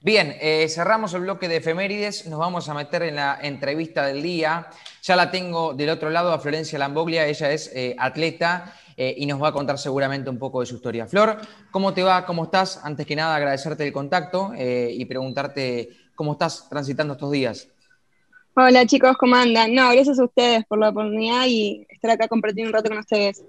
Bien, eh, cerramos el bloque de efemérides, nos vamos a meter en la entrevista del día. Ya la tengo del otro lado a Florencia Lamboglia, ella es eh, atleta eh, y nos va a contar seguramente un poco de su historia. Flor, ¿cómo te va? ¿Cómo estás? Antes que nada, agradecerte el contacto y preguntarte cómo estás transitando estos días. Hola chicos, ¿cómo andan? No, gracias a ustedes por la oportunidad y estar acá compartiendo un rato con ustedes.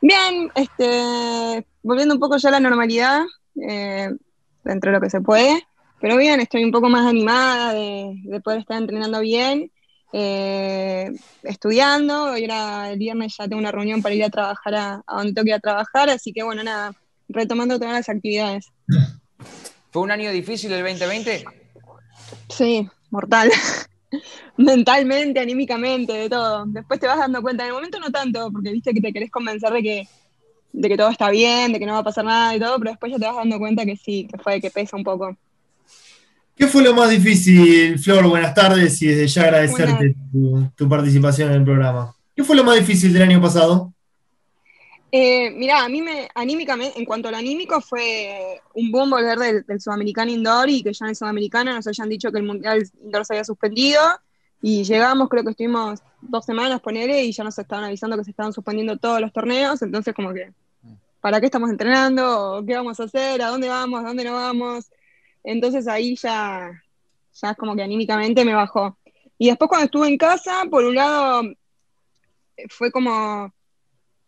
Bien, este, volviendo un poco ya a la normalidad, dentro de lo que se puede. Pero bien, estoy un poco más animada de, poder estar entrenando bien, eh, estudiando. Hoy era el viernes, ya tengo una reunión para ir a trabajar a, donde tengo que ir a trabajar, así que bueno, nada, retomando todas las actividades. ¿Fue un año difícil el 2020? Sí, mortal. Mentalmente, anímicamente, de todo. Después te vas dando cuenta, en el momento no tanto, porque viste que te querés convencer de que, de que todo está bien, de que no va a pasar nada y todo, pero después ya te vas dando cuenta que sí, que fue que pesa un poco. ¿Qué fue lo más difícil, Flor? Buenas tardes y desde ya agradecerte tu, participación en el programa. ¿Qué fue lo más difícil del año pasado? Eh, mirá, a mí me, anímicamente, en cuanto al anímico, fue un boom volver del, Sudamericano Indoor y que ya en el Sudamericano nos hayan dicho que el Mundial Indoor se había suspendido. Y llegamos, creo que estuvimos dos semanas, ponele, y ya nos estaban avisando que se estaban suspendiendo todos los torneos. Entonces, como que, ¿para qué estamos entrenando? ¿Qué vamos a hacer? ¿A dónde vamos? ¿A dónde no vamos? Entonces ahí ya, ya como que anímicamente me bajó. Y después cuando estuve en casa, por un lado, fue como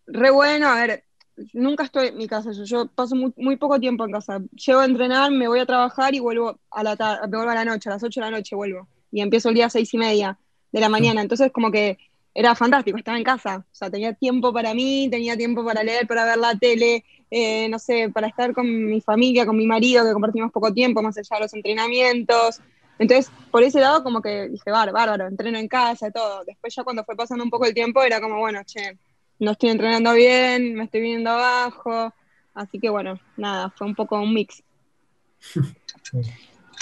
re bueno, a ver, nunca estoy en mi casa, yo, paso muy, poco tiempo en casa. Llego a entrenar, me voy a trabajar y vuelvo a la tarde, vuelvo a la noche, a las 8 de la noche vuelvo. Y empiezo el día a 6 y media de la mañana. Entonces como que era fantástico, estaba en casa. O sea, tenía tiempo para mí, tenía tiempo para leer, para ver la tele, eh, no sé, para estar con mi familia, con mi marido, que compartimos poco tiempo, más allá de los entrenamientos. Entonces, por ese lado, como que dije, bárbaro, entreno en casa y todo. Después, ya cuando fue pasando un poco el tiempo, era como, bueno, che, no estoy entrenando bien, me estoy viendo abajo. Así que, bueno, nada, fue un poco un mix.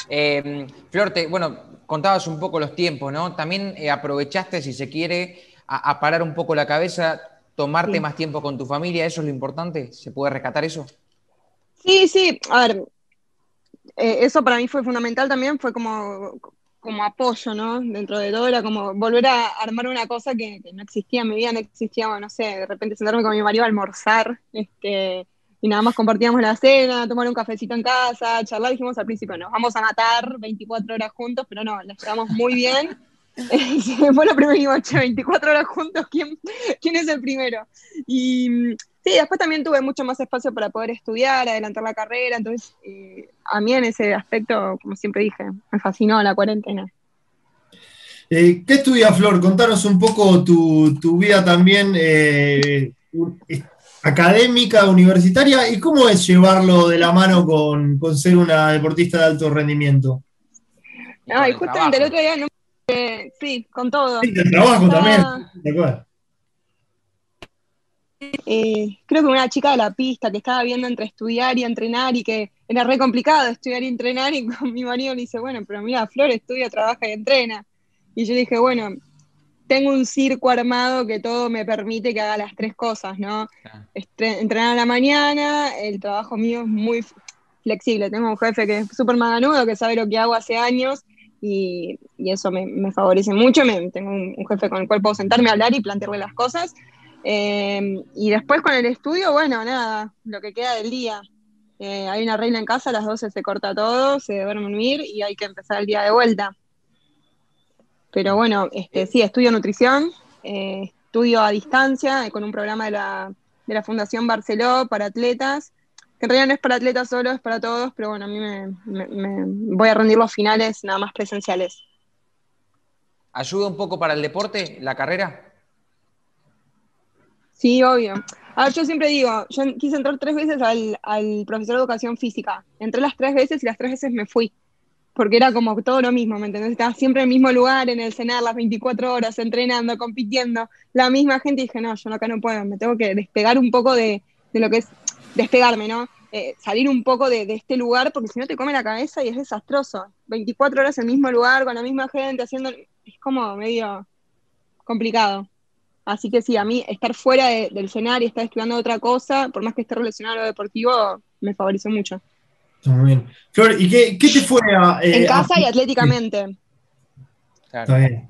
eh, Flor, bueno, contabas un poco los tiempos, ¿no? También eh, aprovechaste, si se quiere, a, parar un poco la cabeza, tomarte más tiempo con tu familia, ¿eso es lo importante? ¿Se puede rescatar eso? Sí, sí, a ver, eh, eso para mí fue fundamental también, fue como, como apoyo, ¿no? Dentro de todo era como volver a armar una cosa que, no existía en mi vida, no existía, no sé, de repente sentarme con mi marido a almorzar, este, y nada más compartíamos la cena, tomar un cafecito en casa, charlar, dijimos al principio, nos vamos a matar 24 horas juntos, pero no, la llevamos muy bien. fue lo primero 24 horas juntos, ¿quién, ¿quién es el primero? Y sí, después también tuve mucho más espacio para poder estudiar, adelantar la carrera, entonces eh, a mí en ese aspecto, como siempre dije, me fascinó la cuarentena. Eh, ¿Qué estudia Flor? Contanos un poco tu, vida también eh, académica, universitaria, y cómo es llevarlo de la mano con, ser una deportista de alto rendimiento. Ay, justamente el otro día no sí, con todo. Sí, el trabajo también, eh, creo que una chica de la pista que estaba viendo entre estudiar y entrenar y que era re complicado estudiar y entrenar y con mi marido le dice, bueno, pero mira, Flor estudia, trabaja y entrena. Y yo dije, bueno, tengo un circo armado que todo me permite que haga las tres cosas, ¿no? Entrenar a la mañana, el trabajo mío es muy flexible, tengo un jefe que es súper maganudo, que sabe lo que hago hace años y, eso me, favorece mucho. Tengo un, jefe con el cual puedo sentarme a hablar y plantearle las cosas. Eh, y después con el estudio, bueno, nada, lo que queda del día. Eh, hay una regla en casa, a las 12 se corta todo, se duerme dormir y hay que empezar el día de vuelta. Pero bueno, este, sí, estudio nutrición, eh, estudio a distancia con un programa de la, de la Fundación Barceló para atletas que en realidad no es para atletas solo, es para todos, pero bueno, a mí me, voy a rendir los finales nada más presenciales. ¿Ayuda un poco para el deporte, la carrera? Sí, obvio. A ver, yo siempre digo, yo quise entrar tres veces al, al, profesor de educación física. Entré las tres veces y las tres veces me fui. Porque era como todo lo mismo, ¿me entendés? Estaba siempre en el mismo lugar, en el cenar, las 24 horas, entrenando, compitiendo. La misma gente y dije, no, yo acá no puedo, me tengo que despegar un poco de, de lo que es despegarme, ¿no? Eh, salir un poco de, este lugar, porque si no te come la cabeza y es desastroso. 24 horas en el mismo lugar, con la misma gente, haciendo. Es como medio complicado. Así que sí, a mí estar fuera del escenario, estar estudiando otra cosa, por más que esté relacionado a lo deportivo, me favoreció mucho. Muy bien. Flor, ¿y qué, te fue a. en casa y atléticamente. Está bien.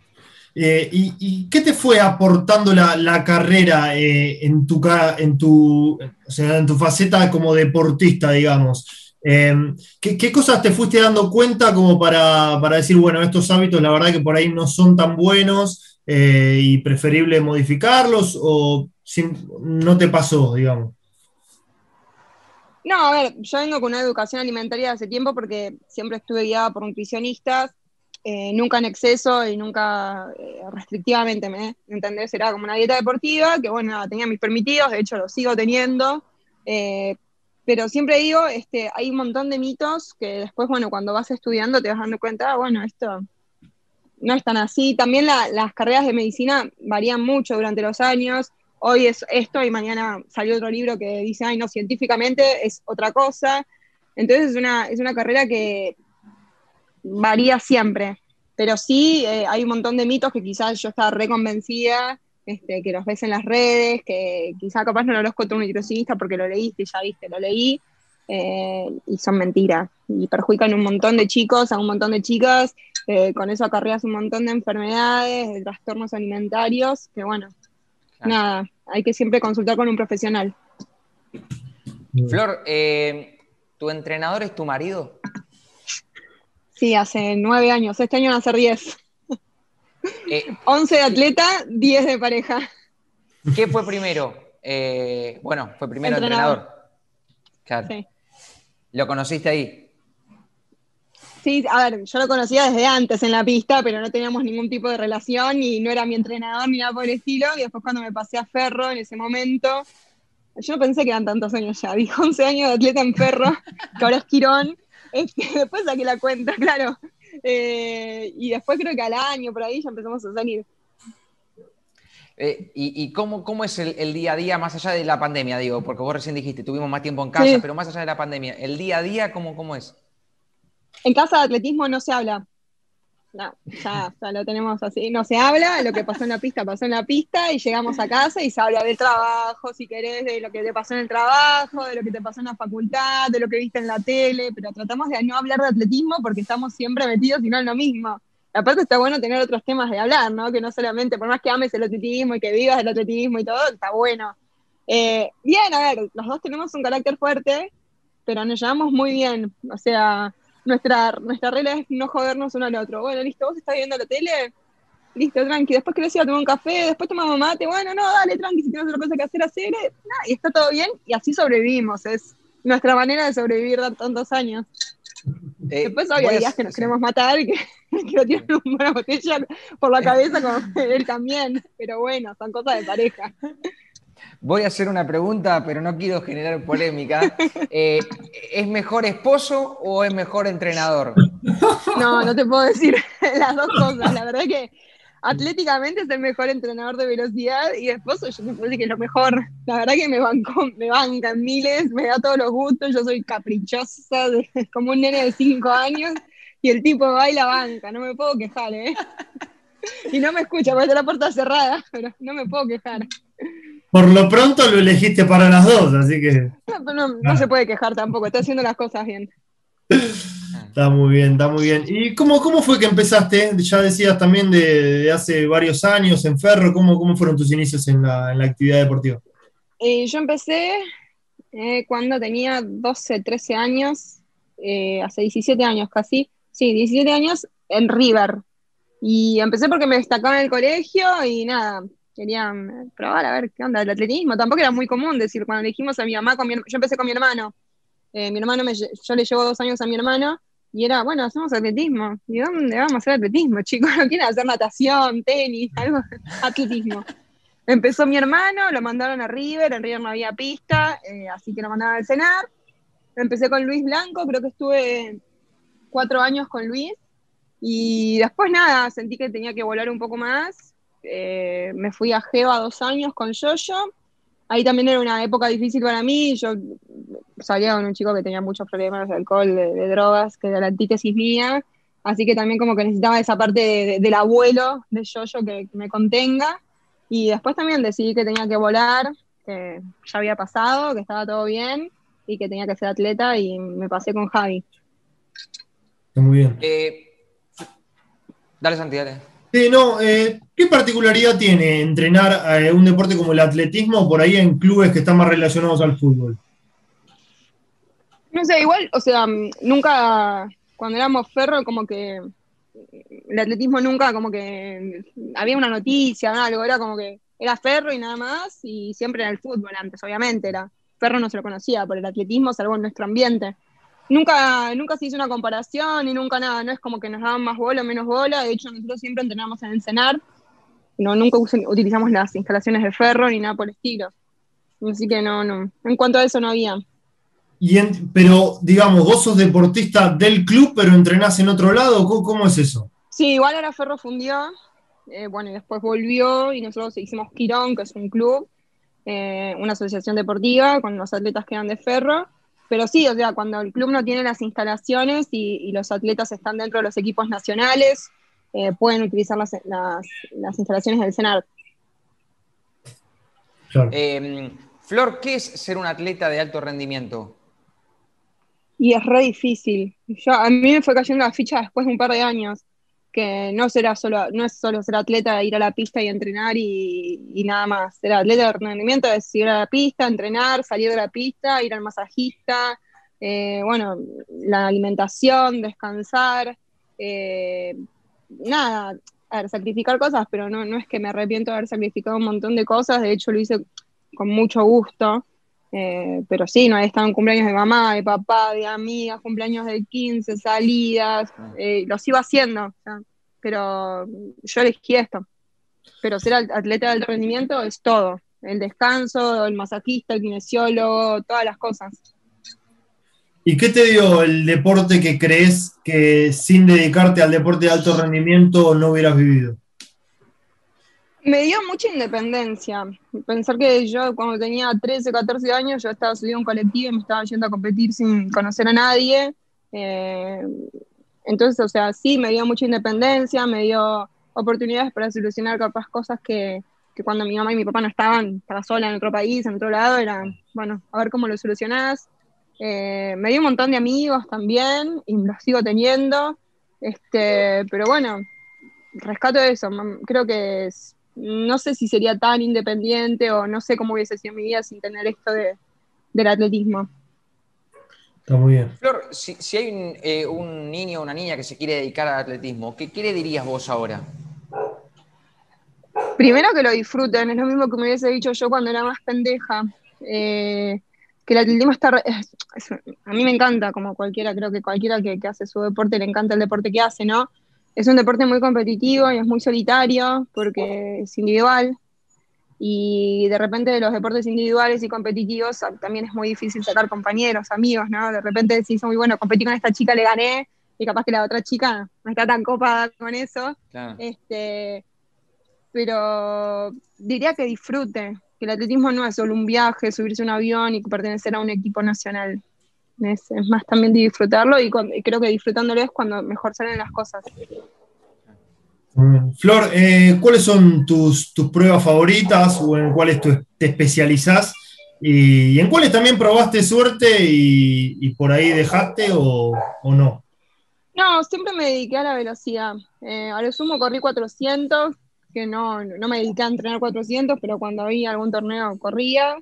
Eh, y, qué te fue aportando la, carrera eh, en, tu, en, tu, en tu faceta como deportista, digamos? Eh, ¿qué, cosas te fuiste dando cuenta como para, decir, bueno, estos hábitos la verdad que por ahí no son tan buenos y preferible modificarlos o no te pasó, digamos? No, a ver, yo vengo con una educación alimentaria hace tiempo porque siempre estuve guiada por nutricionistas eh, nunca en exceso y nunca eh, restrictivamente, ¿me entendés? Era como una dieta deportiva, que bueno, tenía mis permitidos, de hecho lo sigo teniendo, eh, pero siempre digo, este, hay un montón de mitos que después, bueno, cuando vas estudiando te vas dando cuenta, ah, bueno, esto no es tan así. También las carreras de medicina varían mucho durante los años. Hoy es esto y mañana salió otro libro que dice, ay, no, científicamente es otra cosa. Entonces es una, es una carrera que varía siempre, pero sí eh, hay un montón de mitos que quizás yo estaba reconvencida, este, que los ves en las redes, que quizás capaz no lo los contra un nutricionista porque lo leíste, ya viste, lo leí, eh, y son mentiras, y perjudican un montón de chicos, a un montón de chicas, eh, con eso acarreas un montón de enfermedades, de trastornos alimentarios, que bueno, nada, hay que siempre consultar con un profesional. Flor, ¿tu entrenador es tu marido? Sí, hace nueve años. Este año van a ser diez. Eh, Once de atleta, diez de pareja. ¿Qué fue primero? Eh, bueno, fue primero entrenador. Claro. ¿Lo conociste ahí? Sí, a ver, yo lo conocía desde antes en la pista, pero no teníamos ningún tipo de relación y no era mi entrenador ni nada por el estilo. Y después cuando me pasé a Ferro en ese momento, yo no pensé que eran tantos años ya. Dije 11 años de atleta en Ferro, que ahora es Quirón. Este, después saqué la cuenta, claro. Eh, y después creo que al año por ahí ya empezamos a salir. Eh, ¿Y, cómo, cómo, es el, día a día más allá de la pandemia? Digo, porque vos recién dijiste, tuvimos más tiempo en casa, pero más allá de la pandemia, ¿el día a día cómo, cómo es? En casa de atletismo no se habla. No, ya, lo tenemos así. No se habla, lo que pasó en la pista pasó en la pista y llegamos a casa y se habla del trabajo, si querés, de lo que te pasó en el trabajo, de lo que te pasó en la facultad, de lo que viste en la tele, pero tratamos de no hablar de atletismo porque estamos siempre metidos y no en lo mismo. Aparte está bueno tener otros temas de hablar, ¿no? Que no solamente, por más que ames el atletismo y que vivas el atletismo y todo, está bueno. Eh, bien, a ver, los dos tenemos un carácter fuerte, pero nos llevamos muy bien. O sea, nuestra, nuestra regla es no jodernos uno al otro. Bueno, listo, vos estás viendo la tele, listo, tranqui. Después querés ir a tomar un café, después tomamos mate, bueno, no, dale, tranqui, si tienes otra cosa que hacer, hacer, eh, y está todo bien, y así sobrevivimos, es nuestra manera de sobrevivir tantos años. Eh, después hay días que nos queremos matar y que, que tienen una botella por la cabeza como él también, pero bueno, son cosas de pareja. Voy a hacer una pregunta, pero no quiero generar polémica. Eh, ¿Es mejor esposo o es mejor entrenador? No, no te puedo decir las dos cosas. La verdad es que atléticamente es el mejor entrenador de velocidad y esposo yo me parece que es lo mejor. La verdad que me banco, me bancan miles, me da todos los gustos, yo soy caprichosa, como un nene de cinco años, y el tipo va y la banca, no me puedo quejar, ¿eh? Y no me escucha, porque está la puerta cerrada, pero no me puedo quejar. Por lo pronto lo elegiste para las dos, así que. No, se puede quejar tampoco, está haciendo las cosas bien. Está muy bien, está muy bien. ¿Y cómo, cómo fue que empezaste? Ya decías también de, hace varios años en Ferro, ¿cómo, cómo fueron tus inicios en la, actividad deportiva? Eh, yo empecé eh, cuando tenía 12, 13 años, eh, hace 17 años casi, sí, 17 años en River. Y empecé porque me destacaba en el colegio y nada, querían probar a ver qué onda el atletismo. Tampoco era muy común decir, cuando le dijimos a mi mamá, con yo empecé con mi hermano. Eh, mi hermano, me, yo le llevo dos años a mi hermano y era, bueno, hacemos atletismo. ¿Y dónde vamos a hacer atletismo, chicos? ¿No quieren hacer natación, tenis, algo? atletismo. Empezó mi hermano, lo mandaron a River, en River no había pista, eh, así que lo mandaron al cenar. Empecé con Luis Blanco, creo que estuve cuatro años con Luis. Y después nada, sentí que tenía que volar un poco más eh, me fui a Geva dos años con Yoyo. Ahí también era una época difícil para mí. Yo salía con un chico que tenía muchos problemas de alcohol, de, drogas, que era la antítesis mía. Así que también como que necesitaba esa parte del abuelo de Yoyo que, me contenga. Y después también decidí que tenía que volar, que ya había pasado, que estaba todo bien. y que tenía que ser atleta y me pasé con Javi. muy bien. Eh, dale, Santi, dale. Sí, no, eh, ¿qué particularidad tiene entrenar un deporte como el atletismo por ahí en clubes que están más relacionados al fútbol? No sé, igual, o sea, nunca, cuando éramos ferro, como que el atletismo nunca, como que había una noticia, algo, era como que era ferro y nada más, y siempre era el fútbol antes, obviamente, era. Ferro no se lo conocía por el atletismo, salvo en nuestro ambiente. Nunca, nunca se hizo una comparación y nunca nada, no es como que nos daban más bola o menos bola, de hecho nosotros siempre entrenamos en el CENAR, no, nunca utilizamos las instalaciones de ferro ni nada por el estilo. Así que no, no, en cuanto a eso no había. Y pero, digamos, vos sos deportista del club, pero entrenás en otro lado, ¿cómo, es eso? Sí, igual ahora Ferro fundió, eh, bueno, y después volvió y nosotros hicimos Quirón, que es un club, eh, una asociación deportiva con los atletas que eran de Ferro. Pero sí, o sea, cuando el club no tiene las instalaciones y, los atletas están dentro de los equipos nacionales, eh, pueden utilizar las, instalaciones del CENAR. Flor, ¿qué es ser un atleta de alto rendimiento? y es re difícil. Yo, a mí me fue cayendo la ficha después de un par de años, que no será solo, no es solo ser atleta, ir a la pista y entrenar y, nada más. Ser atleta de rendimiento es ir a la pista, entrenar, salir de la pista, ir al masajista, eh, bueno, la alimentación, descansar, eh, nada, a ver, sacrificar cosas, pero no, no es que me arrepiento de haber sacrificado un montón de cosas, de hecho lo hice con mucho gusto. Eh, pero sí, no he estado en cumpleaños de mamá, de papá, de amigas, cumpleaños de 15, salidas, eh, lo sigo haciendo, pero yo elegí esto. Pero ser atleta de alto rendimiento es todo, el descanso, el masajista, el kinesiólogo, todas las cosas. ¿Y qué te dio el deporte que crees que sin dedicarte al deporte de alto rendimiento no hubieras vivido? Me dio mucha independencia. Pensar que yo cuando tenía 13, 14 años, yo estaba subido a un colectivo y me estaba yendo a competir sin conocer a nadie. Eh, entonces, o sea, sí, me dio mucha independencia, me dio oportunidades para solucionar cosas que, cuando mi mamá y mi papá no estaban, estaba sola en otro país, en otro lado, era, bueno, a ver cómo lo solucionás. Eh, me dio un montón de amigos también y los sigo teniendo. Este, pero bueno, rescato eso. Creo que es, no sé si sería tan independiente o no sé cómo hubiese sido mi vida sin tener esto del atletismo. Está muy bien. Flor, si, hay eh, un, niño o una niña que se quiere dedicar al atletismo, ¿qué, le dirías vos ahora? Primero que lo disfruten, es lo mismo que me hubiese dicho yo cuando era más pendeja. Eh, que el atletismo está. a mí me encanta, como cualquiera, creo que cualquiera que, que hace su deporte le encanta el deporte que hace, ¿no? es un deporte muy competitivo y es muy solitario porque es individual. Y de repente de los deportes individuales y competitivos también es muy difícil sacar compañeros, amigos, ¿no? De repente decís, muy bueno, competí con esta chica, le gané, y capaz que la otra chica no está tan copada con eso. Este, pero diría que disfrute, que el atletismo no es solo un viaje, subirse a un avión y pertenecer a un equipo nacional. Es, más también de disfrutarlo y, creo que disfrutándolo es cuando mejor salen las cosas. Flor, eh, ¿cuáles son tus, pruebas favoritas o en cuáles te especializás? Y, en cuáles también probaste suerte y, por ahí dejaste o, no? No, siempre me dediqué a la velocidad. Eh, a lo sumo corrí 400, que no, no me dediqué a entrenar 400, pero cuando había algún torneo corría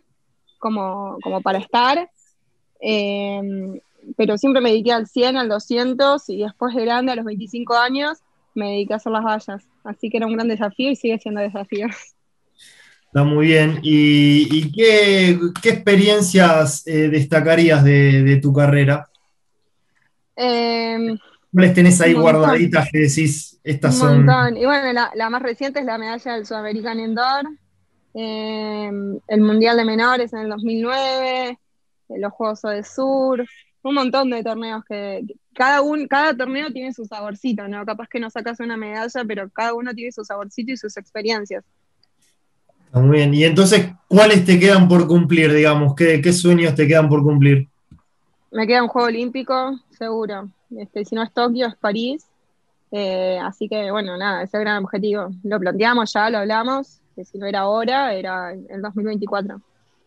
como, como para estar. Em, pero siempre me dediqué al 100, al 200 y después de grande, a los 25 años, me dediqué a hacer las vallas. Así que era un gran desafío y sigue siendo desafío. Está muy bien. ¿Y, qué, experiencias eh, destacarías de, tu carrera? Eh, ¿Cuáles tenés ahí guardaditas que decís estas un Montón. Y bueno, la, más reciente es la medalla del Sudamericano Indoor, em, el Mundial de Menores en el 2009, los Juegos de Sur, un montón de torneos que cada, un, cada torneo tiene su saborcito, ¿no? Capaz que no sacas una medalla, pero cada uno tiene su saborcito y sus experiencias. Muy bien, y entonces, ¿cuáles te quedan por cumplir, digamos? ¿Qué, qué sueños te quedan por cumplir? Me queda un Juego Olímpico, seguro. Este, si no es Tokio, es París. Eh, así que, bueno, nada, ese es el gran objetivo. Lo planteamos ya, lo hablamos, que si no era ahora, era el 2024.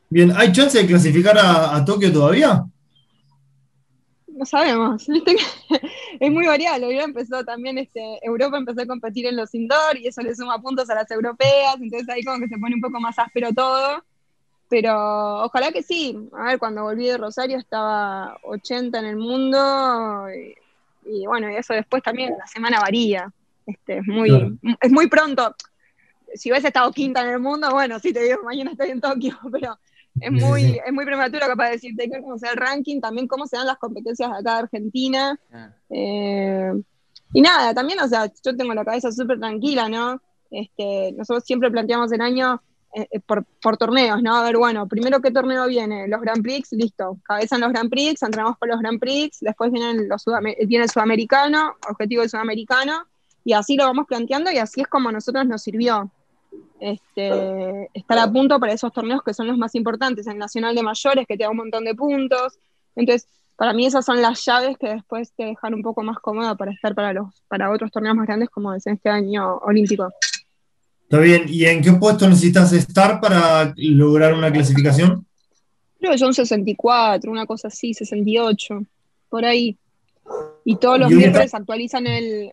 Bien, ¿hay chance de clasificar a, Tokio todavía? No sabemos, es muy variable. Europa empezó también, este, Europa empezó a competir en los indoor y eso le suma puntos a las europeas, entonces ahí como que se pone un poco más áspero todo. Pero ojalá que sí. A ver, cuando volví de Rosario estaba 80 en el mundo y, bueno, y eso después también la semana varía. Este, es, muy, es muy pronto. Si hubiese estado quinta en el mundo, bueno, sí te digo, mañana estoy en Tokio, pero es muy, es muy prematuro capaz de decirte que cómo sea el ranking, también cómo se dan las competencias de acá de Argentina. Ah. Eh, y nada, también, o sea, yo tengo la cabeza súper tranquila, ¿no? Este, nosotros siempre planteamos el año eh, eh, por, por, torneos, ¿no? A ver, bueno, primero qué torneo viene, los Grand Prix, listo, cabeza en los Grand Prix, entramos por los Grand Prix, después vienen los viene el sudamericano, objetivo del sudamericano, y así lo vamos planteando y así es como a nosotros nos sirvió este, estar a punto para esos torneos que son los más importantes, el Nacional de Mayores que te da un montón de puntos. Entonces, para mí esas son las llaves que después te dejan un poco más cómoda para estar para los para otros torneos más grandes como es este año olímpico. Está bien, ¿y en qué puesto necesitas estar para lograr una clasificación? Creo que son 64, una cosa así, 68, por ahí. Y todos los miércoles actualizan el,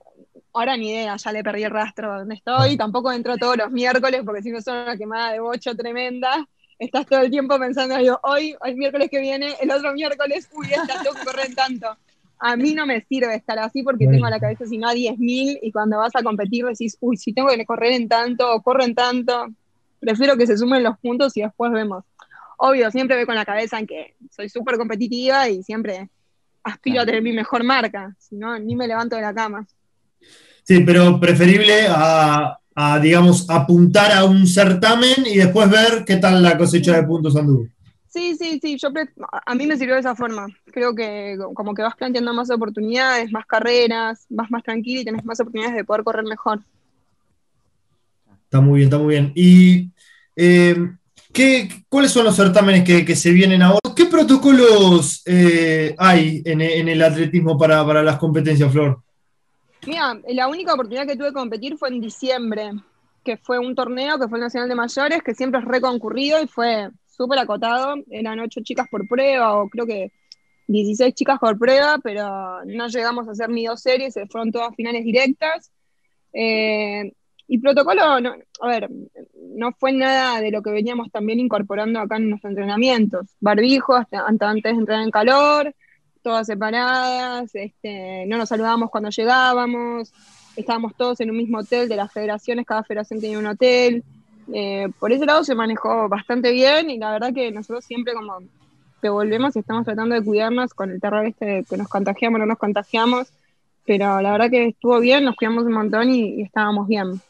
ahora ni idea, ya le perdí el rastro donde estoy, ah. tampoco entro todos los miércoles porque si no son una quemada de bocho tremenda, estás todo el tiempo pensando, digo, hoy, el miércoles que viene, el otro miércoles, uy, esta tengo que correr tanto. A mí no me sirve estar así porque tengo la cabeza sino a 10.000 y cuando vas a competir decís, uy, si tengo que correr en tanto o corro en tanto, prefiero que se sumen los puntos y después vemos. Obvio, siempre voy con la cabeza en que soy súper competitiva y siempre aspiro a tener mi mejor marca, si no, ni me levanto de la cama. Sí, pero preferible a, digamos, apuntar a un certamen y después ver qué tal la cosecha de puntos anduvo. Sí, sí, sí, yo a mí me sirvió de esa forma. Creo que como que vas planteando más oportunidades, más carreras, vas más tranquilo y tenés más oportunidades de poder correr mejor. Está muy bien, está muy bien. ¿Y eh, cuáles son los certámenes que, se vienen ahora? ¿Qué protocolos eh, hay en, el atletismo para, para las competencias, Flor? Mira, la única oportunidad que tuve de competir fue en diciembre, que fue un torneo que fue el Nacional de Mayores, que siempre es reconcurrido y fue súper acotado. Eran ocho chicas por prueba, o creo que 16 chicas por prueba, pero no llegamos a hacer ni dos series, fueron todas finales directas. Eh, y protocolo, no, a ver, no fue nada de lo que veníamos también incorporando acá en nuestros entrenamientos. Barbijo, hasta antes de entrar en calor, todas separadas, este, no nos saludábamos cuando llegábamos, estábamos todos en un mismo hotel de las federaciones, cada federación tenía un hotel. Eh, por ese lado se manejó bastante bien y la verdad que nosotros siempre como te volvemos y estamos tratando de cuidarnos con el terror este de que nos contagiamos, no nos contagiamos, pero la verdad que estuvo bien, nos cuidamos un montón y, estábamos bien.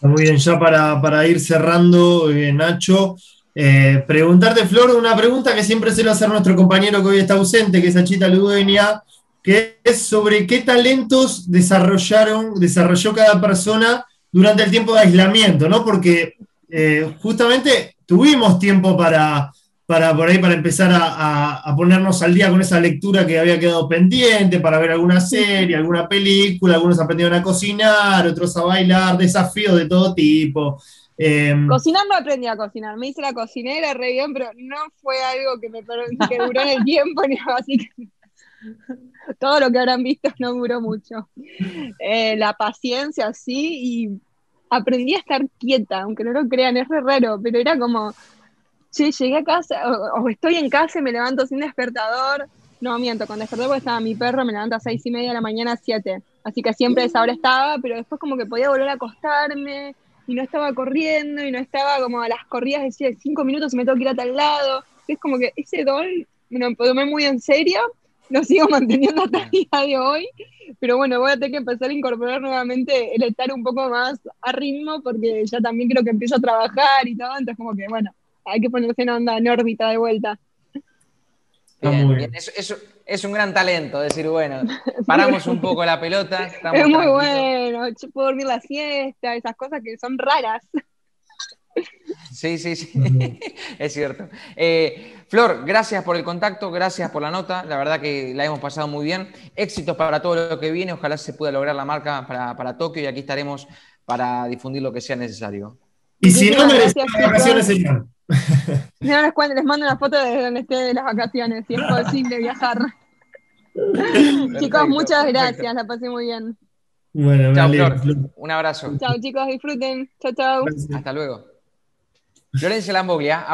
Muy bien, ya para, para ir cerrando, eh, Nacho, eh, preguntarte, Flor, una pregunta que siempre se lo hacer nuestro compañero que hoy está ausente, que es Achita Ludueña, que es sobre qué talentos desarrollaron, desarrolló cada persona durante el tiempo de aislamiento, ¿no? Porque eh, justamente tuvimos tiempo para, para, por ahí, para empezar a, ponernos al día con esa lectura que había quedado pendiente, para ver alguna serie, alguna película, algunos aprendieron a cocinar, otros a bailar, desafíos de todo tipo. Em, cocinar no aprendí a cocinar, me hice la cocinera re bien, pero no fue algo que me que duró en el tiempo, ni así que todo lo que habrán visto no duró mucho. Eh, la paciencia, sí, y aprendí a estar quieta, aunque no lo crean, es re raro, pero era como, che, llegué a casa, o, estoy en casa y me levanto sin despertador. No, miento, con despertador estaba mi perro, me levanto a seis y media de la mañana a siete. Así que siempre a esa hora estaba, pero después como que podía volver a acostarme, y no estaba corriendo y no estaba como a las corridas, decía cinco minutos y me tengo que ir a tal lado. Es como que ese don me lo tomé muy en serio, lo sigo manteniendo hasta el día de hoy, pero bueno, voy a tener que empezar a incorporar nuevamente el estar un poco más a ritmo porque ya también creo que empiezo a trabajar y todo, entonces como que bueno, hay que ponerse en onda, en órbita de vuelta. Bien, Es, un gran talento decir, bueno, paramos un poco la pelota. es muy bueno, puedo dormir la siesta, esas cosas que son raras. Sí, sí, sí, es cierto. Eh, Flor, gracias por el contacto, gracias por la nota, la verdad que la hemos pasado muy bien. Éxitos para todo lo que viene, ojalá se pueda lograr la marca para, Tokio y aquí estaremos para difundir lo que sea necesario. Y si no, merecemos vacaciones, señor. No les cuento, les mando una foto desde donde esté de las vacaciones, si es posible viajar. chicos, muchas gracias, la pasé muy bien. Bueno, Chao, vale. Flor. Un abrazo. Chao chicos, disfruten. Chao, chao. Hasta luego. Florencia Lamboglia.